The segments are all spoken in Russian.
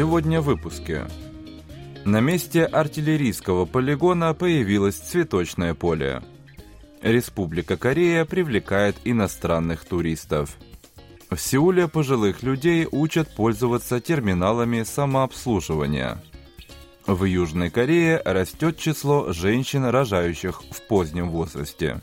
Сегодня в выпуске. На месте артиллерийского полигона появилось цветочное поле. Республика Корея привлекает иностранных туристов. В Сеуле пожилых людей учат пользоваться терминалами самообслуживания. В Южной Корее растет число женщин, рожающих в позднем возрасте.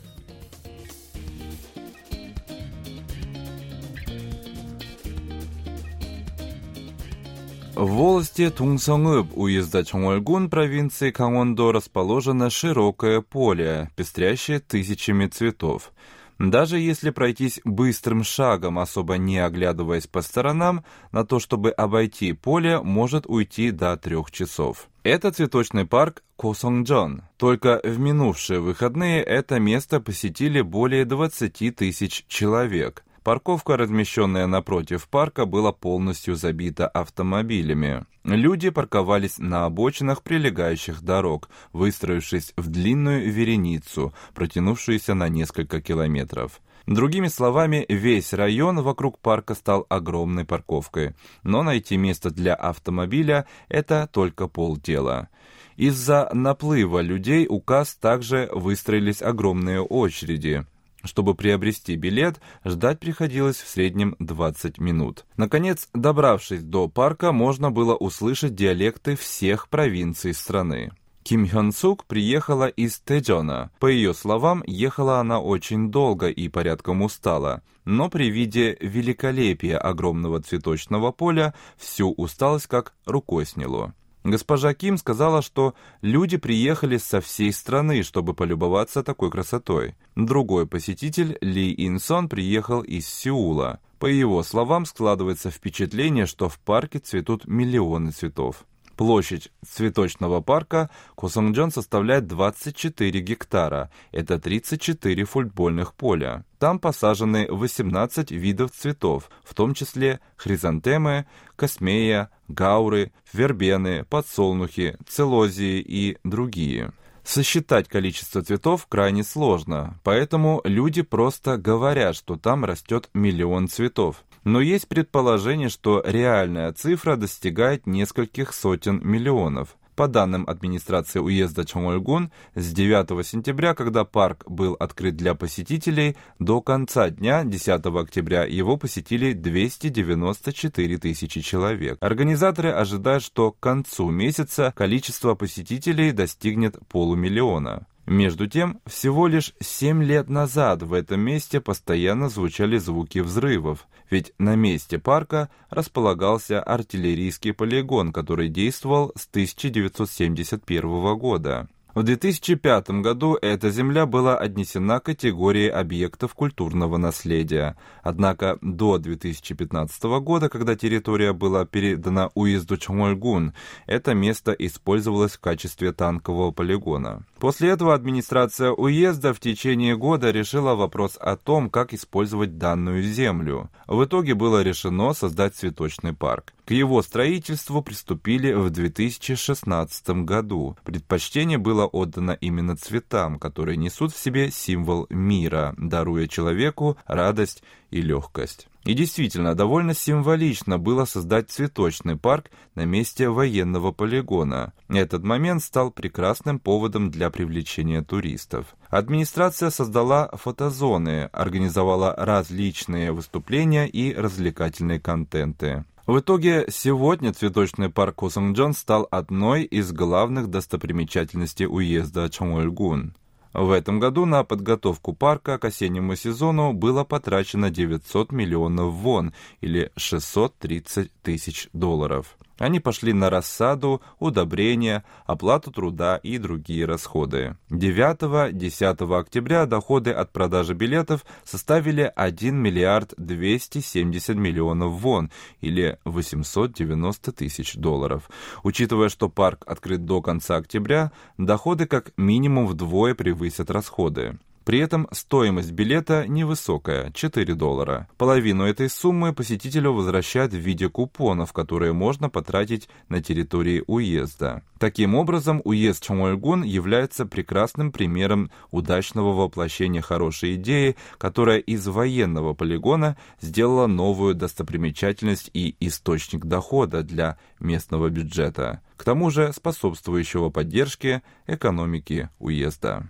В волости Тунсонгыб уезда Чонгольгун провинции Кангондо расположено широкое поле, пестрящее тысячами цветов. Даже если пройтись быстрым шагом, особо не оглядываясь по сторонам, на то, чтобы обойти поле, может уйти до трех часов. Это цветочный парк Косонгджон. Только в минувшие выходные это место посетили более 20 тысяч человек. Парковка, размещенная напротив парка, была полностью забита автомобилями. Люди парковались на обочинах прилегающих дорог, выстроившись в длинную вереницу, протянувшуюся на несколько километров. Другими словами, весь район вокруг парка стал огромной парковкой. Но найти место для автомобиля – это только полдела. Из-за наплыва людей у касс также выстроились огромные очереди – чтобы приобрести билет, ждать приходилось в среднем 20 минут. Наконец, добравшись до парка, можно было услышать диалекты всех провинций страны. Ким Хён Сук приехала из Тэджона. По ее словам, ехала она очень долго и порядком устала. Но при виде великолепия огромного цветочного поля всю усталость как рукой сняло. Госпожа Ким сказала, что люди приехали со всей страны, чтобы полюбоваться такой красотой. Другой посетитель, Ли Инсон, приехал из Сеула. По его словам, складывается впечатление, что в парке цветут миллионы цветов. Площадь цветочного парка Косонгджон составляет 24 гектара, это 34 футбольных поля. Там посажены 18 видов цветов, в том числе хризантемы, космея, гауры, вербены, подсолнухи, целозии и другие. Сосчитать количество цветов крайне сложно, поэтому люди просто говорят, что там растет миллион цветов. Но есть предположение, что реальная цифра достигает нескольких сотен миллионов. По данным администрации уезда Чонгольгун, с 9 сентября, когда парк был открыт для посетителей, до конца дня, 10 октября, его посетили 294 тысячи человек. Организаторы ожидают, что к концу месяца количество посетителей достигнет полумиллиона. Между тем, всего лишь 7 лет назад в этом месте постоянно звучали звуки взрывов, ведь на месте парка располагался артиллерийский полигон, который действовал с 1971 года. В 2005 году эта земля была отнесена к категории объектов культурного наследия. Однако до 2015 года, когда территория была передана уезду Чонгольгун, это место использовалось в качестве танкового полигона. После этого администрация уезда в течение года решила вопрос о том, как использовать данную землю. В итоге было решено создать цветочный парк. К его строительству приступили в 2016 году. Предпочтение было отдано именно цветам, которые несут в себе символ мира, даруя человеку радость и легкость. И действительно, довольно символично было создать цветочный парк на месте военного полигона. Этот момент стал прекрасным поводом для привлечения туристов. Администрация создала фотозоны, организовала различные выступления и развлекательные контенты. В итоге, сегодня цветочный парк Косонгджон стал одной из главных достопримечательностей уезда Чонгольгун. В этом году на подготовку парка к осеннему сезону было потрачено 900 миллионов вон или 630 тысяч долларов. Они пошли на рассаду, удобрения, оплату труда и другие расходы. 9-10 октября доходы от продажи билетов составили 1 миллиард 270 миллионов вон, или 890 тысяч долларов. Учитывая, что парк открыт до конца октября, доходы как минимум вдвое превысят расходы. При этом стоимость билета невысокая – 4 доллара. Половину этой суммы посетителю возвращают в виде купонов, которые можно потратить на территории уезда. Таким образом, уезд Чонгольгун является прекрасным примером удачного воплощения хорошей идеи, которая из военного полигона сделала новую достопримечательность и источник дохода для местного бюджета, к тому же способствующего поддержке экономики уезда.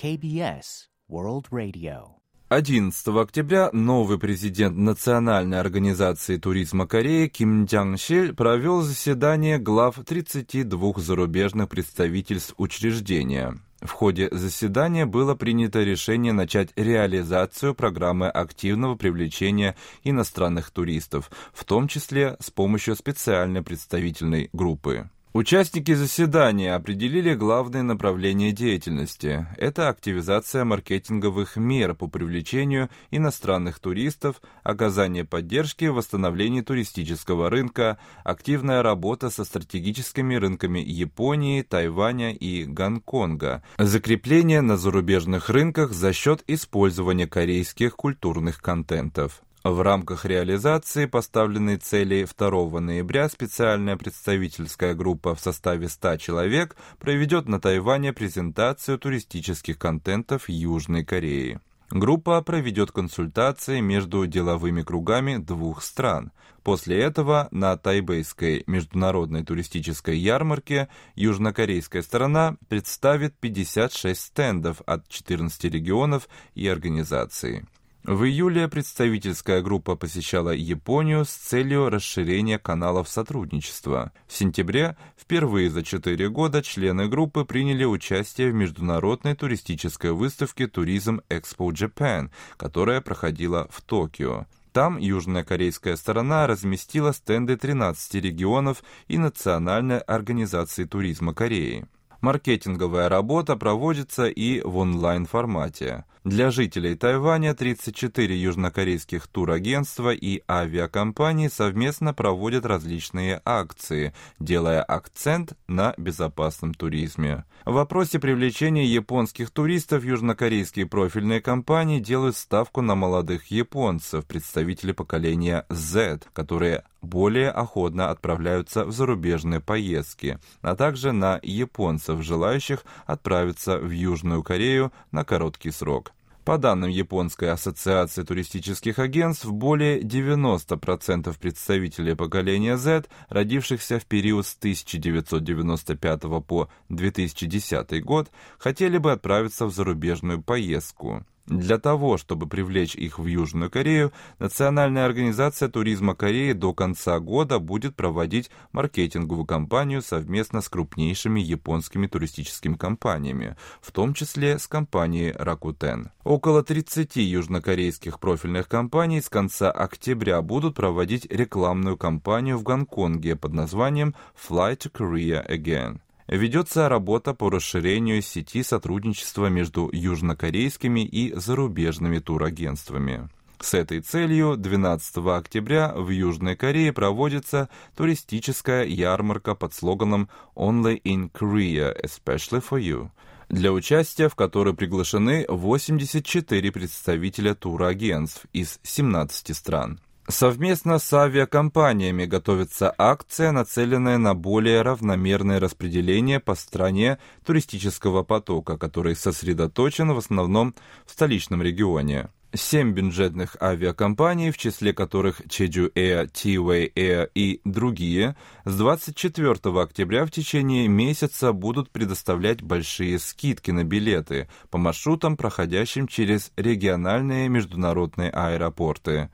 KBS World Radio. 11 октября новый президент Национальной организации туризма Кореи Ким Джанг Шиль провел заседание глав 32 зарубежных представительств учреждения. В ходе заседания было принято решение начать реализацию программы активного привлечения иностранных туристов, в том числе с помощью специальной представительной группы. Участники заседания определили главные направления деятельности. Это активизация маркетинговых мер по привлечению иностранных туристов, оказание поддержки в восстановлении туристического рынка, активная работа со стратегическими рынками Японии, Тайваня и Гонконга, закрепление на зарубежных рынках за счет использования корейских культурных контентов. В рамках реализации поставленной цели 2 ноября специальная представительская группа в составе 100 человек проведет на Тайване презентацию туристических контентов Южной Кореи. Группа проведет консультации между деловыми кругами двух стран. После этого на тайбэйской международной туристической ярмарке южнокорейская сторона представит 56 стендов от 14 регионов и организаций. В июле представительская группа посещала Японию с целью расширения каналов сотрудничества. В сентябре впервые за четыре года члены группы приняли участие в международной туристической выставке «Туризм Экспо Japan», которая проходила в Токио. Там южная корейская сторона разместила стенды 13 регионов и Национальной организации туризма Кореи. Маркетинговая работа проводится и в онлайн-формате. Для жителей Тайваня 34 южнокорейских турагентства и авиакомпании совместно проводят различные акции, делая акцент на безопасном туризме. В вопросе привлечения японских туристов южнокорейские профильные компании делают ставку на молодых японцев, представителей поколения Z, которые более охотно отправляются в зарубежные поездки, а также на японцев, желающих отправиться в Южную Корею на короткий срок. По данным Японской ассоциации туристических агентств, более 90% представителей поколения Z, родившихся в период с 1995 по 2010 год, хотели бы отправиться в зарубежную поездку. Для того, чтобы привлечь их в Южную Корею, Национальная организация туризма Кореи до конца года будет проводить маркетинговую кампанию совместно с крупнейшими японскими туристическими компаниями, в том числе с компанией Rakuten. Около 30 южнокорейских профильных компаний с конца октября будут проводить рекламную кампанию в Гонконге под названием «Fly to Korea Again». Ведется работа по расширению сети сотрудничества между южнокорейскими и зарубежными турагентствами. С этой целью 12 октября в Южной Корее проводится туристическая ярмарка под слоганом «Only in Korea, especially for you», для участия в которой приглашены 84 представителя турагентств из 17 стран. Совместно с авиакомпаниями готовится акция, нацеленная на более равномерное распределение по стране туристического потока, который сосредоточен в основном в столичном регионе. Семь бюджетных авиакомпаний, в числе которых Jeju Air, T-Way Air и другие, с 24 октября в течение месяца будут предоставлять большие скидки на билеты по маршрутам, проходящим через региональные международные аэропорты.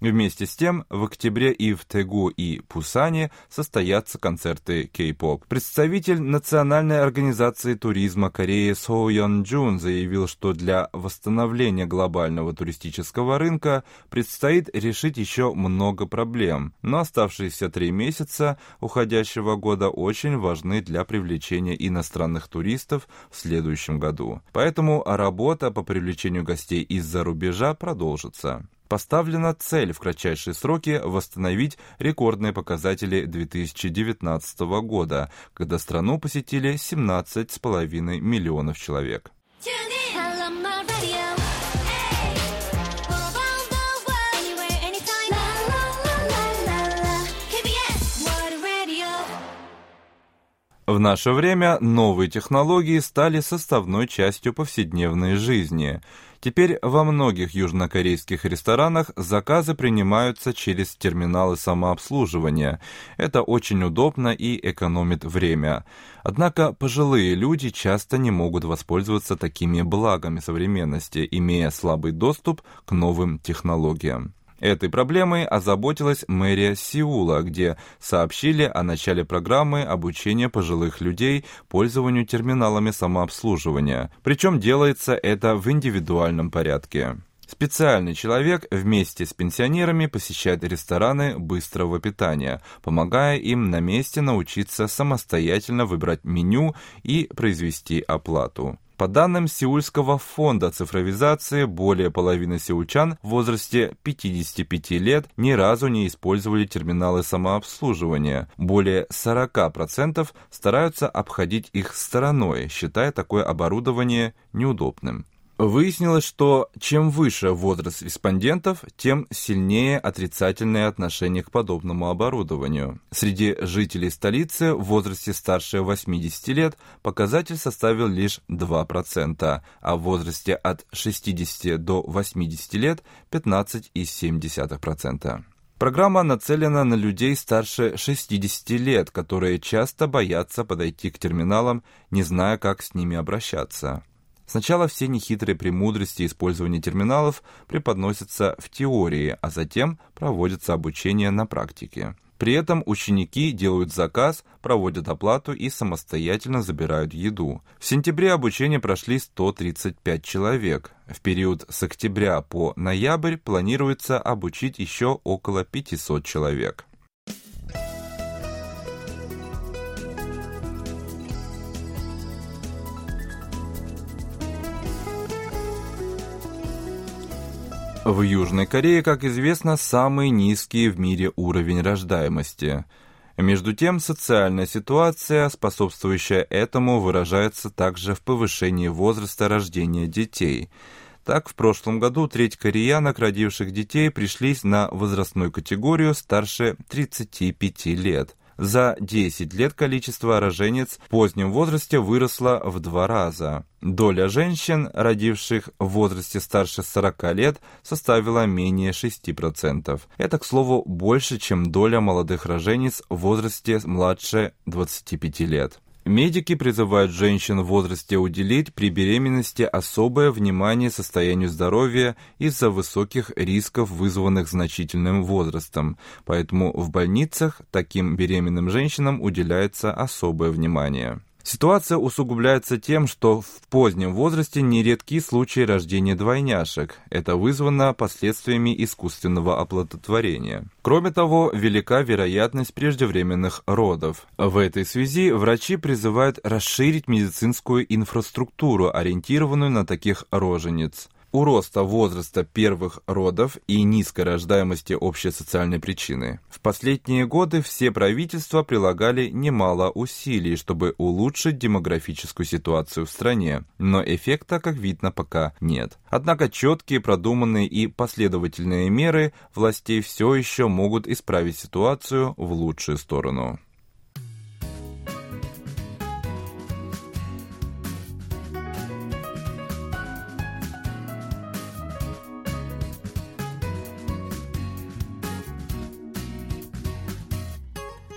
Вместе с тем, в октябре и в Тегу и Пусане состоятся концерты кей-поп. Представитель Национальной организации туризма Кореи Со Йон Джун заявил, что для восстановления глобального туристического рынка предстоит решить еще много проблем, но оставшиеся три месяца уходящего года очень важны для привлечения иностранных туристов в следующем году. Поэтому работа по привлечению гостей из-за рубежа продолжится поставлена цель в кратчайшие сроки восстановить рекордные показатели 2019 года, когда страну посетили 17,5 миллионов человек. В наше время новые технологии стали составной частью повседневной жизни. Теперь во многих южнокорейских ресторанах заказы принимаются через терминалы самообслуживания. Это очень удобно и экономит время. Однако пожилые люди часто не могут воспользоваться такими благами современности, имея слабый доступ к новым технологиям. Этой проблемой озаботилась мэрия Сеула, где сообщили о начале программы обучения пожилых людей пользованию терминалами самообслуживания. Причем делается это в индивидуальном порядке. Специальный человек вместе с пенсионерами посещает рестораны быстрого питания, помогая им на месте научиться самостоятельно выбрать меню и произвести оплату. По данным Сеульского фонда цифровизации, более половины сеульчан в возрасте 55 лет ни разу не использовали терминалы самообслуживания. Более 40% стараются обходить их стороной, считая такое оборудование неудобным. Выяснилось, что чем выше возраст респондентов, тем сильнее отрицательное отношение к подобному оборудованию. Среди жителей столицы в возрасте старше 80 лет показатель составил лишь 2%, а в возрасте от 60 до 80 лет 15,7%. Программа нацелена на людей старше 60 лет, которые часто боятся подойти к терминалам, не зная, как с ними обращаться. Сначала все нехитрые премудрости использования терминалов преподносятся в теории, а затем проводится обучение на практике. При этом ученики делают заказ, проводят оплату и самостоятельно забирают еду. В сентябре обучение прошли 135 человек. В период с октября по ноябрь планируется обучить еще около 500 человек. В Южной Корее, как известно, самый низкий в мире уровень рождаемости. Между тем, социальная ситуация, способствующая этому, выражается также в повышении возраста рождения детей. Так, в прошлом году треть кореянок, родивших детей, пришлись на возрастную категорию старше 35 лет – за 10 лет количество роженец в позднем возрасте выросло в два раза. Доля женщин, родивших в возрасте старше 40 лет, составила менее 6%. Это, к слову, больше, чем доля молодых роженец в возрасте младше 25 лет. Медики призывают женщин в возрасте уделить при беременности особое внимание состоянию здоровья из-за высоких рисков, вызванных значительным возрастом. Поэтому в больницах таким беременным женщинам уделяется особое внимание. Ситуация усугубляется тем, что в позднем возрасте нередки случаи рождения двойняшек. Это вызвано последствиями искусственного оплодотворения. Кроме того, велика вероятность преждевременных родов. В этой связи врачи призывают расширить медицинскую инфраструктуру, ориентированную на таких рожениц у роста возраста первых родов и низкой рождаемости общей социальной причины. В последние годы все правительства прилагали немало усилий, чтобы улучшить демографическую ситуацию в стране, но эффекта, как видно, пока нет. Однако четкие, продуманные и последовательные меры властей все еще могут исправить ситуацию в лучшую сторону.